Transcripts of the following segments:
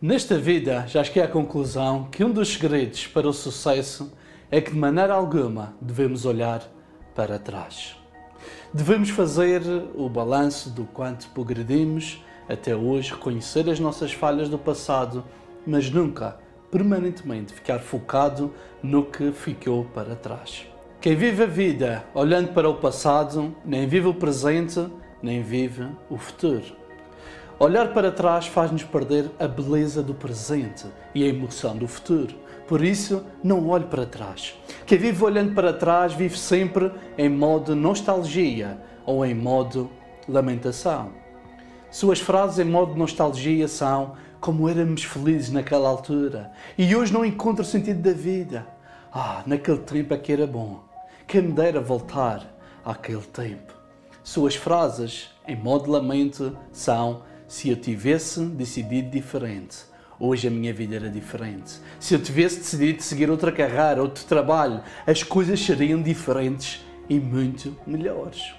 Nesta vida, já cheguei à conclusão que um dos segredos para o sucesso é que, de maneira alguma, devemos olhar para trás. Devemos fazer o balanço do quanto progredimos até hoje, reconhecer as nossas falhas do passado, mas nunca, permanentemente, ficar focado no que ficou para trás. Quem vive a vida olhando para o passado, nem vive o presente, nem vive o futuro. Olhar para trás faz-nos perder a beleza do presente e a emoção do futuro. Por isso, não olhe para trás. Quem vive olhando para trás vive sempre em modo nostalgia ou em modo lamentação. Suas frases em modo nostalgia são como éramos felizes naquela altura e hoje não encontro o sentido da vida. Ah, naquele tempo é que era bom. Quem me dera voltar àquele tempo. Suas frases em modo lamento são se eu tivesse decidido diferente, hoje a minha vida era diferente. Se eu tivesse decidido seguir outra carreira, outro trabalho, as coisas seriam diferentes e muito melhores.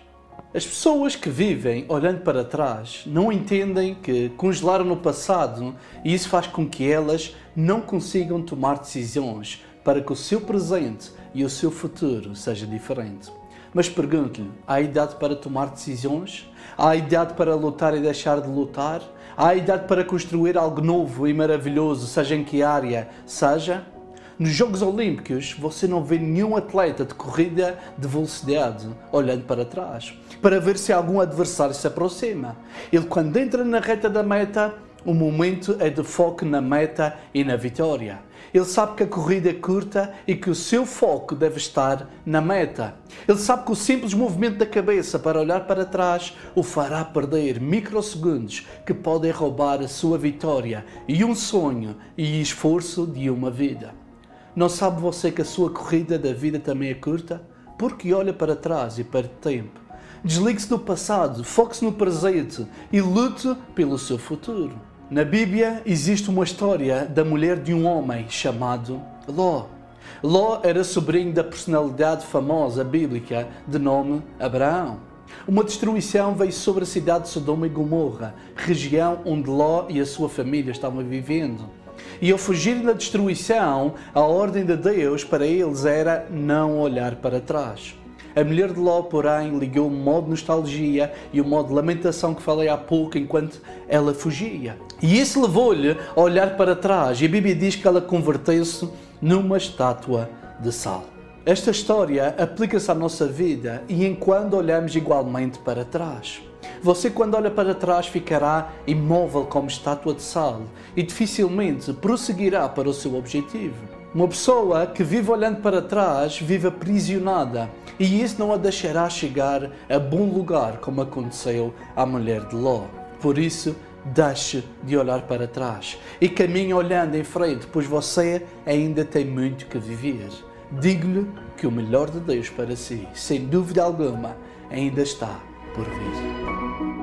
As pessoas que vivem olhando para trás não entendem que congelaram no passado e isso faz com que elas não consigam tomar decisões para que o seu presente e o seu futuro seja diferente. Mas pergunto-lhe: há idade para tomar decisões? Há idade para lutar e deixar de lutar? Há idade para construir algo novo e maravilhoso, seja em que área seja? Nos Jogos Olímpicos, você não vê nenhum atleta de corrida de velocidade olhando para trás para ver se algum adversário se aproxima. Ele, quando entra na reta da meta, o momento é de foco na meta e na vitória. Ele sabe que a corrida é curta e que o seu foco deve estar na meta. Ele sabe que o simples movimento da cabeça para olhar para trás o fará perder microsegundos que podem roubar a sua vitória e um sonho e esforço de uma vida. Não sabe você que a sua corrida da vida também é curta? Porque olha para trás e perde tempo. Desligue-se do passado, foque-se no presente e lute pelo seu futuro. Na Bíblia existe uma história da mulher de um homem chamado Ló. Ló era sobrinho da personalidade famosa bíblica de nome Abraão. Uma destruição veio sobre a cidade de Sodoma e Gomorra, região onde Ló e a sua família estavam vivendo. E ao fugirem da destruição, a ordem de Deus para eles era não olhar para trás. A mulher de Ló, porém, ligou o modo nostalgia e o modo lamentação que falei há pouco enquanto ela fugia. E isso levou-lhe a olhar para trás, e a Bíblia diz que ela converteu-se numa estátua de sal. Esta história aplica-se à nossa vida e enquanto olhamos igualmente para trás. Você, quando olha para trás, ficará imóvel como estátua de sal e dificilmente prosseguirá para o seu objetivo. Uma pessoa que vive olhando para trás vive aprisionada e isso não a deixará chegar a bom lugar como aconteceu à mulher de Ló. Por isso, deixe de olhar para trás e caminhe olhando em frente, pois você ainda tem muito que viver. Digo-lhe que o melhor de Deus para si, sem dúvida alguma, ainda está por vir.